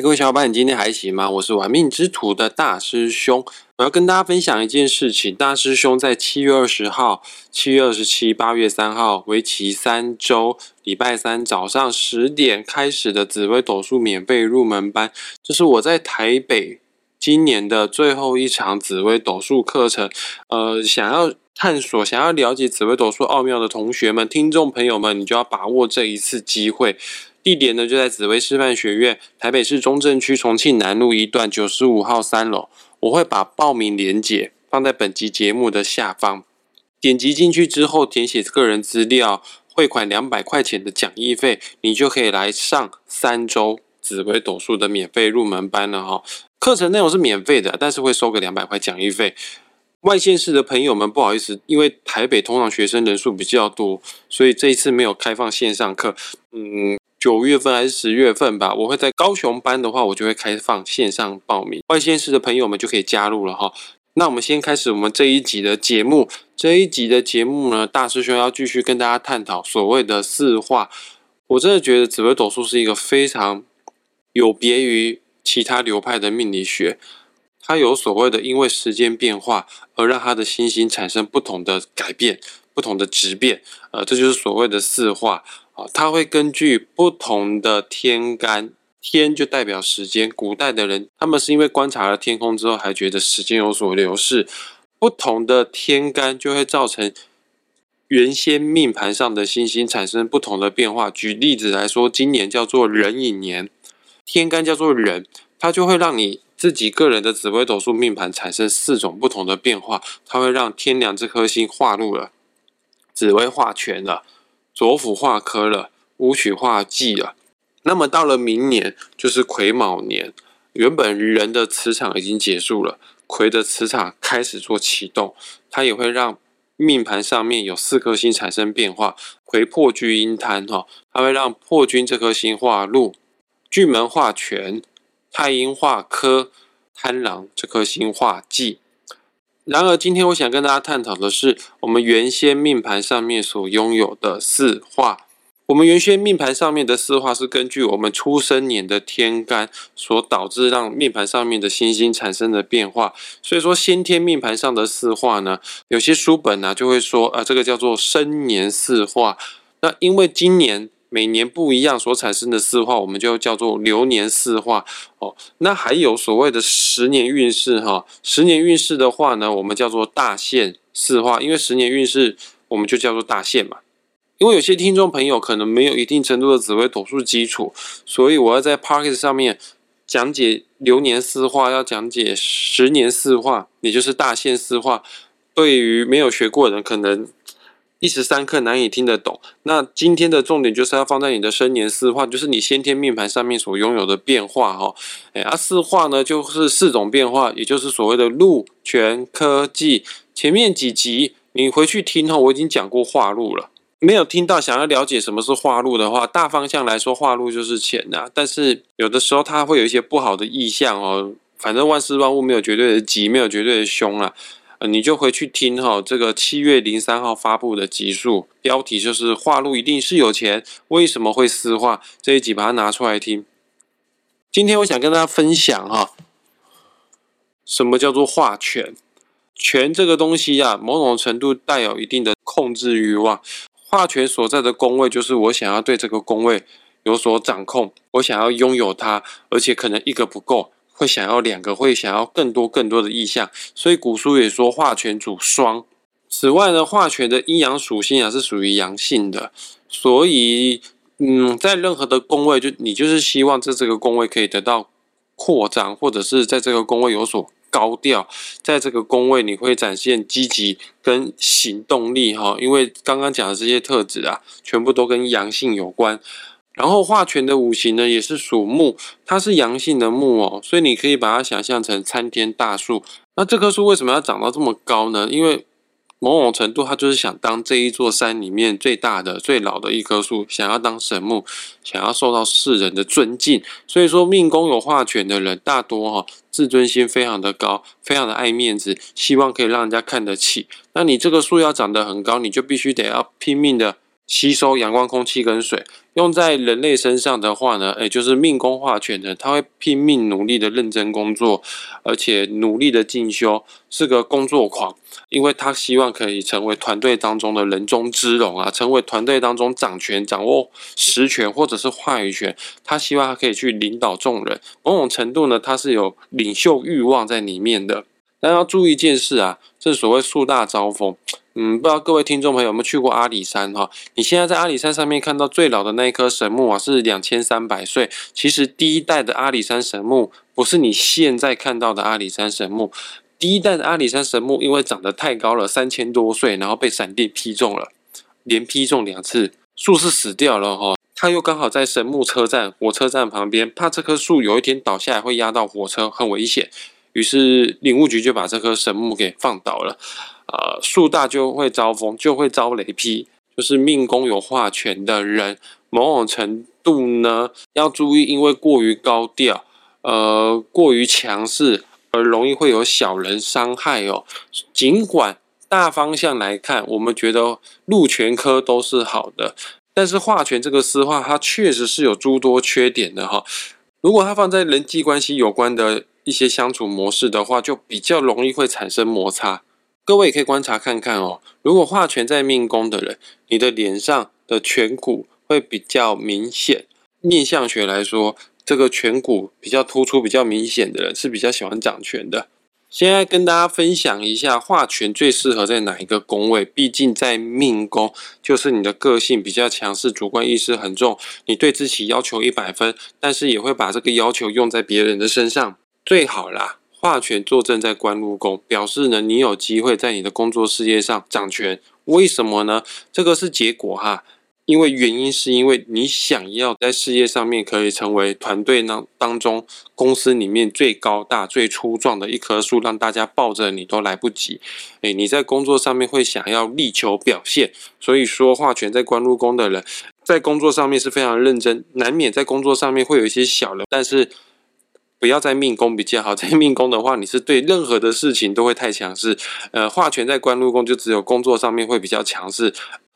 各位小伙伴，你今天还行吗？我是玩命之徒的大师兄，我要跟大家分享一件事情。大师兄在七月二十号、七月二十七、八月三号，为期三周，礼拜三早上十点开始的紫微斗数免费入门班，这是我在台北今年的最后一场紫微斗数课程。呃，想要探索、想要了解紫微斗数奥妙的同学们、听众朋友们，你就要把握这一次机会。地点呢就在紫薇师范学院，台北市中正区重庆南路一段九十五号三楼。我会把报名链接放在本集节目的下方，点击进去之后填写个人资料，汇款两百块钱的讲义费，你就可以来上三周紫薇斗数的免费入门班了哈。课程内容是免费的，但是会收个两百块讲义费。外县市的朋友们，不好意思，因为台北通常学生人数比较多，所以这一次没有开放线上课。嗯。九月份还是十月份吧，我会在高雄班的话，我就会开放线上报名，外县市的朋友们就可以加入了哈。那我们先开始我们这一集的节目，这一集的节目呢，大师兄要继续跟大家探讨所谓的四化。我真的觉得紫微斗数是一个非常有别于其他流派的命理学，它有所谓的因为时间变化而让它的星星产生不同的改变、不同的质变，呃，这就是所谓的四化啊。它会根据不同的天干，天就代表时间。古代的人，他们是因为观察了天空之后，还觉得时间有所流逝。不同的天干就会造成原先命盘上的星星产生不同的变化。举例子来说，今年叫做壬寅年，天干叫做壬，它就会让你自己个人的紫微斗数命盘产生四种不同的变化。它会让天梁这颗星化入了，紫微化全了。左辅化科了，武曲化忌了。那么到了明年，就是癸卯年，原本人的磁场已经结束了，癸的磁场开始做启动，它也会让命盘上面有四颗星产生变化。癸破巨阴贪哈，它会让破军这颗星化禄，巨门化权，太阴化科，贪狼这颗星化忌。然而，今天我想跟大家探讨的是，我们原先命盘上面所拥有的四化。我们原先命盘上面的四化是根据我们出生年的天干所导致让命盘上面的星星产生的变化。所以说，先天命盘上的四化呢，有些书本呢就会说，啊，这个叫做生年四化。那因为今年。每年不一样所产生的四化，我们就叫做流年四化哦。那还有所谓的十年运势哈，十年运势的话呢，我们叫做大限四化，因为十年运势我们就叫做大限嘛。因为有些听众朋友可能没有一定程度的紫微斗数基础，所以我要在 p a r k e t 上面讲解流年四化，要讲解十年四化，也就是大限四化。对于没有学过的人，可能。一时三刻难以听得懂。那今天的重点就是要放在你的生年四化，就是你先天命盘上面所拥有的变化哈。哎，啊四化呢就是四种变化，也就是所谓的禄、权、科技。前面几集你回去听哈，我已经讲过化禄了。没有听到想要了解什么是化禄的话，大方向来说，化禄就是钱呐。但是有的时候它会有一些不好的意象哦。反正万事万物没有绝对的吉，没有绝对的凶啊。你就回去听哈，这个七月零三号发布的集数，标题就是“画路一定是有钱，为什么会私画？”这一集把它拿出来听。今天我想跟大家分享哈，什么叫做画权？权这个东西呀，某种程度带有一定的控制欲望。画权所在的宫位，就是我想要对这个宫位有所掌控，我想要拥有它，而且可能一个不够。会想要两个，会想要更多更多的意象，所以古书也说化权主双。此外呢，化权的阴阳属性啊是属于阳性的，所以嗯，在任何的宫位，就你就是希望在这个宫位可以得到扩张，或者是在这个宫位有所高调，在这个宫位你会展现积极跟行动力哈，因为刚刚讲的这些特质啊，全部都跟阳性有关。然后化权的五行呢，也是属木，它是阳性的木哦，所以你可以把它想象成参天大树。那这棵树为什么要长到这么高呢？因为某种程度，它就是想当这一座山里面最大的、最老的一棵树，想要当神木，想要受到世人的尊敬。所以说，命宫有化权的人，大多哈自尊心非常的高，非常的爱面子，希望可以让人家看得起。那你这个树要长得很高，你就必须得要拼命的。吸收阳光、空气跟水。用在人类身上的话呢，哎，就是命宫化权的，他会拼命努力的认真工作，而且努力的进修，是个工作狂，因为他希望可以成为团队当中的人中之龙啊，成为团队当中掌权、掌握实权或者是话语权。他希望他可以去领导众人，某种程度呢，他是有领袖欲望在里面的。但要注意一件事啊，这所谓树大招风。嗯，不知道各位听众朋友有没有去过阿里山哈？你现在在阿里山上面看到最老的那一棵神木啊，是两千三百岁。其实第一代的阿里山神木不是你现在看到的阿里山神木，第一代的阿里山神木因为长得太高了，三千多岁，然后被闪电劈中了，连劈中两次，树是死掉了哈。他又刚好在神木车站火车站旁边，怕这棵树有一天倒下来会压到火车，很危险，于是领务局就把这棵神木给放倒了。呃，树大就会招风，就会招雷劈，就是命宫有化权的人，某种程度呢要注意，因为过于高调，呃，过于强势，而容易会有小人伤害哦。尽管大方向来看，我们觉得禄全科都是好的，但是化权这个私化，它确实是有诸多缺点的哈。如果它放在人际关系有关的一些相处模式的话，就比较容易会产生摩擦。各位也可以观察看看哦，如果画权在命宫的人，你的脸上的颧骨会比较明显。面相学来说，这个颧骨比较突出、比较明显的人是比较喜欢掌权的。现在跟大家分享一下，画权最适合在哪一个宫位？毕竟在命宫，就是你的个性比较强势，主观意识很重，你对自己要求一百分，但是也会把这个要求用在别人的身上，最好啦。化权坐镇在官禄宫，表示呢，你有机会在你的工作事业上掌权。为什么呢？这个是结果哈，因为原因是因为你想要在事业上面可以成为团队当当中公司里面最高大、最粗壮的一棵树，让大家抱着你都来不及。诶，你在工作上面会想要力求表现，所以说化权在官禄宫的人在工作上面是非常认真，难免在工作上面会有一些小人，但是。不要在命宫比较好，在命宫的话，你是对任何的事情都会太强势。呃，化权在官禄宫就只有工作上面会比较强势，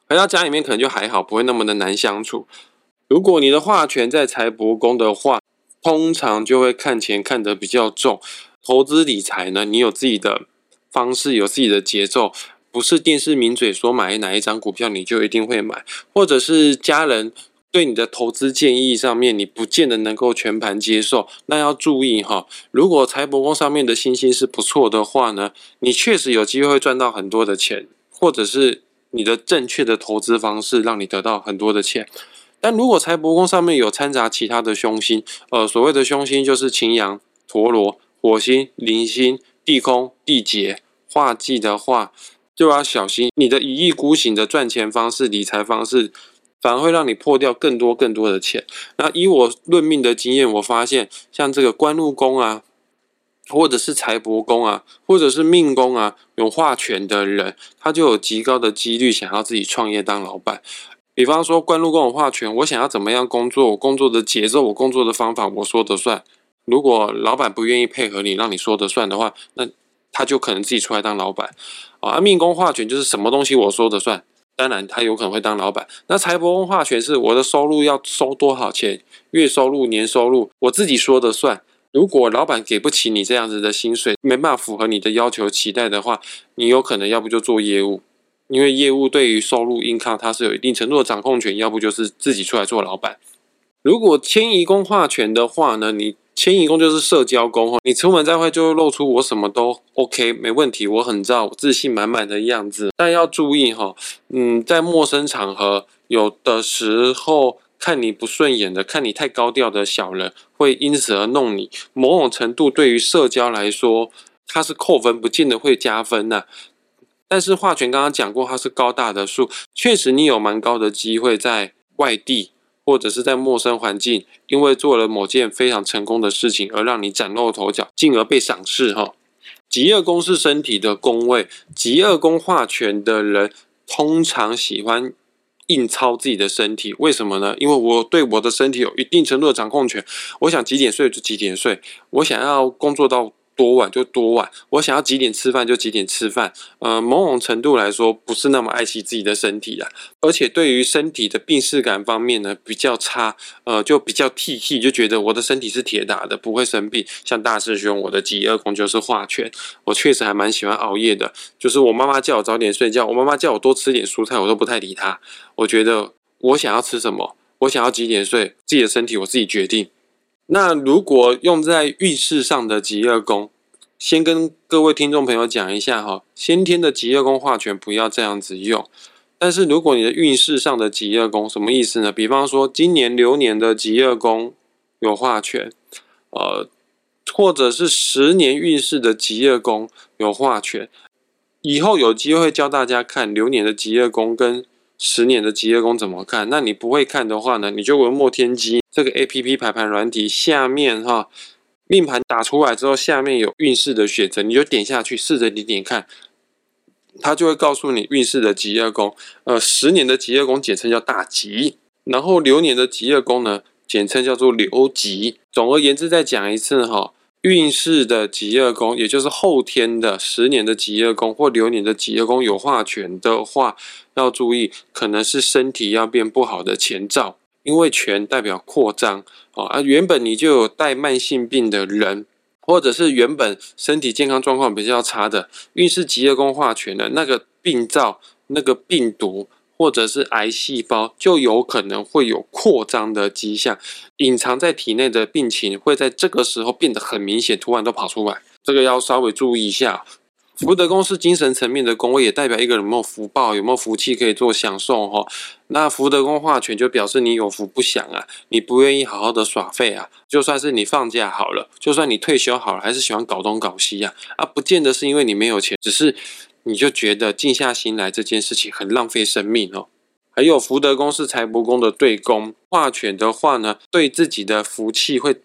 回到家里面可能就还好，不会那么的难相处。如果你的化权在财帛宫的话，通常就会看钱看得比较重。投资理财呢，你有自己的方式，有自己的节奏，不是电视名嘴说买哪一张股票你就一定会买，或者是家人。对你的投资建议上面，你不见得能够全盘接受，那要注意哈。如果财帛宫上面的星星是不错的话呢，你确实有机会赚到很多的钱，或者是你的正确的投资方式让你得到很多的钱。但如果财帛宫上面有掺杂其他的凶星，呃，所谓的凶星就是擎羊、陀螺、火星、铃星、地空、地劫、化忌的话，就要小心你的一意孤行的赚钱方式、理财方式。反而会让你破掉更多更多的钱。那以我论命的经验，我发现像这个官禄宫啊，或者是财帛宫啊，或者是命宫啊，有化权的人，他就有极高的几率想要自己创业当老板。比方说官禄宫有化权，我想要怎么样工作，我工作的节奏，我工作的方法，我说的算。如果老板不愿意配合你，让你说的算的话，那他就可能自己出来当老板。啊，命宫化权就是什么东西我说的算。当然，他有可能会当老板。那财帛宫化权是我的收入要收多少钱，月收入、年收入，我自己说的算。如果老板给不起你这样子的薪水，没办法符合你的要求期待的话，你有可能要不就做业务，因为业务对于收入、硬抗它是有一定程度的掌控权；要不就是自己出来做老板。如果迁移宫化权的话呢，你。迁移宫就是社交宫哈，你出门在外就露出我什么都 OK 没问题，我很照自信满满的样子。但要注意哈，嗯，在陌生场合，有的时候看你不顺眼的，看你太高调的小人，会因此而弄你。某种程度对于社交来说，它是扣分，不见得会加分呐。但是化权刚刚讲过，它是高大的树，确实你有蛮高的机会在外地。或者是在陌生环境，因为做了某件非常成功的事情而让你崭露头角，进而被赏识哈。极恶宫是身体的宫位，极恶宫化权的人通常喜欢硬操自己的身体，为什么呢？因为我对我的身体有一定程度的掌控权，我想几点睡就几点睡，我想要工作到多晚就多晚，我想要几点吃饭就几点吃饭。呃，某种程度来说，不是那么爱惜自己的身体啊，而且对于身体的病视感方面呢，比较差。呃，就比较 T T，就觉得我的身体是铁打的，不会生病。像大师兄，我的极二宫就是化权，我确实还蛮喜欢熬夜的。就是我妈妈叫我早点睡觉，我妈妈叫我多吃点蔬菜，我都不太理她。我觉得我想要吃什么，我想要几点睡，自己的身体我自己决定。那如果用在运势上的极二宫，先跟各位听众朋友讲一下哈，先天的极二宫化权不要这样子用。但是如果你的运势上的极二宫什么意思呢？比方说今年流年的极二宫有化权，呃，或者是十年运势的极二宫有化权，以后有机会教大家看流年的极二宫跟十年的极二宫怎么看。那你不会看的话呢，你就文墨天机这个 A P P 排盘软体下面哈。命盘打出来之后，下面有运势的选择，你就点下去，试着点点看，它就会告诉你运势的吉业宫。呃，十年的吉业宫简称叫大吉，然后流年的吉业宫呢，简称叫做流吉。总而言之，再讲一次哈，运势的吉业宫，也就是后天的十年的吉业宫或流年的吉业宫有化权的话，要注意，可能是身体要变不好的前兆。因为权代表扩张哦啊，原本你就有带慢性病的人，或者是原本身体健康状况比较差的，运势吉业宫化权的那个病灶、那个病毒或者是癌细胞，就有可能会有扩张的迹象，隐藏在体内的病情会在这个时候变得很明显，突然都跑出来，这个要稍微注意一下。福德宫是精神层面的宫位，也代表一个人有没有福报，有没有福气可以做享受哈。那福德宫化权就表示你有福不享啊，你不愿意好好的耍废啊。就算是你放假好了，就算你退休好了，还是喜欢搞东搞西呀啊，不见得是因为你没有钱，只是你就觉得静下心来这件事情很浪费生命哦。还有福德宫是财帛宫的对宫，化权的话呢，对自己的福气会。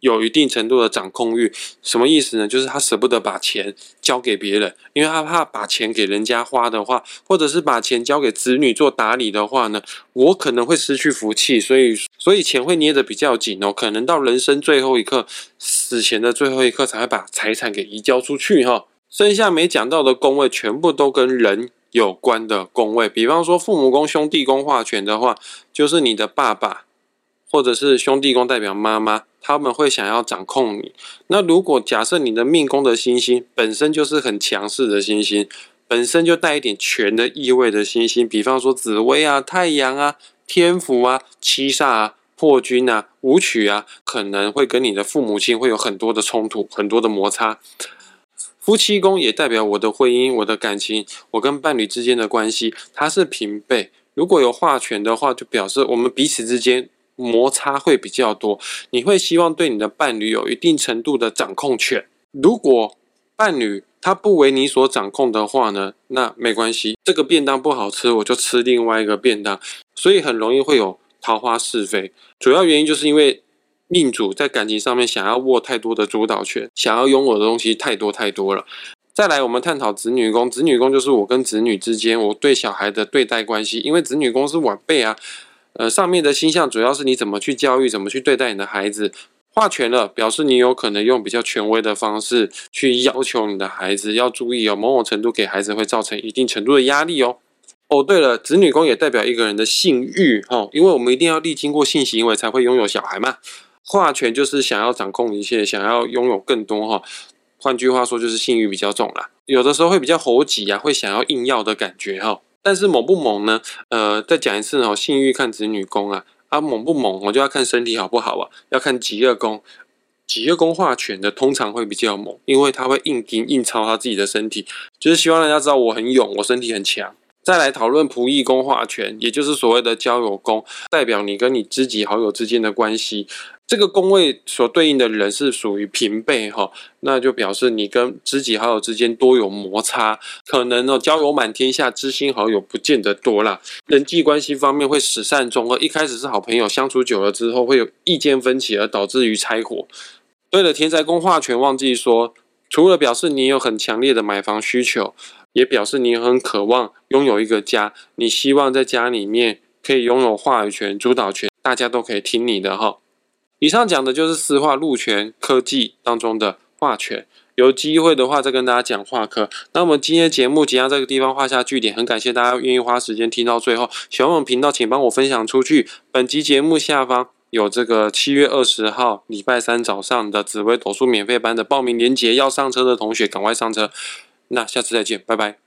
有一定程度的掌控欲，什么意思呢？就是他舍不得把钱交给别人，因为他怕把钱给人家花的话，或者是把钱交给子女做打理的话呢，我可能会失去福气，所以所以钱会捏得比较紧哦，可能到人生最后一刻，死前的最后一刻才会把财产给移交出去哈。剩下没讲到的宫位，全部都跟人有关的宫位，比方说父母宫、兄弟宫化权的话，就是你的爸爸。或者是兄弟宫代表妈妈，他们会想要掌控你。那如果假设你的命宫的星星本身就是很强势的星星，本身就带一点权的意味的星星，比方说紫薇啊、太阳啊、天府啊、七煞啊、破军啊、武曲啊，可能会跟你的父母亲会有很多的冲突、很多的摩擦。夫妻宫也代表我的婚姻、我的感情、我跟伴侣之间的关系，它是平辈。如果有化权的话，就表示我们彼此之间。摩擦会比较多，你会希望对你的伴侣有一定程度的掌控权。如果伴侣他不为你所掌控的话呢，那没关系，这个便当不好吃，我就吃另外一个便当。所以很容易会有桃花是非，主要原因就是因为命主在感情上面想要握太多的主导权，想要拥有的东西太多太多了。再来，我们探讨子女宫，子女宫就是我跟子女之间我对小孩的对待关系，因为子女宫是晚辈啊。呃，上面的星象主要是你怎么去教育，怎么去对待你的孩子。画权了，表示你有可能用比较权威的方式去要求你的孩子，要注意哦，某种程度给孩子会造成一定程度的压力哦。哦，对了，子女宫也代表一个人的性欲哈，因为我们一定要历经过性行为才会拥有小孩嘛。画权就是想要掌控一切，想要拥有更多哈。换句话说，就是性欲比较重啦，有的时候会比较猴急啊，会想要硬要的感觉哈。但是猛不猛呢？呃，再讲一次哦，性欲看子女宫啊，啊猛不猛，我就要看身体好不好啊，要看极恶宫，极恶宫化权的通常会比较猛，因为他会硬盯硬操他自己的身体，就是希望人家知道我很勇，我身体很强。再来讨论仆役宫化权，也就是所谓的交友宫，代表你跟你知己好友之间的关系。这个宫位所对应的人是属于平辈哈，那就表示你跟知己好友之间多有摩擦，可能哦交友满天下，知心好友不见得多啦。人际关系方面会始善终恶，一开始是好朋友，相处久了之后会有意见分歧，而导致于拆伙。对了，天灾宫化权，忘记说，除了表示你有很强烈的买房需求，也表示你很渴望拥有一个家，你希望在家里面可以拥有话语权、主导权，大家都可以听你的哈。以上讲的就是四化路权科技当中的话权，有机会的话再跟大家讲话课。那我们今天节目即将这个地方画下句点，很感谢大家愿意花时间听到最后。喜欢我们频道，请帮我分享出去。本集节目下方有这个七月二十号礼拜三早上的紫薇斗数免费班的报名链接，要上车的同学赶快上车。那下次再见，拜拜。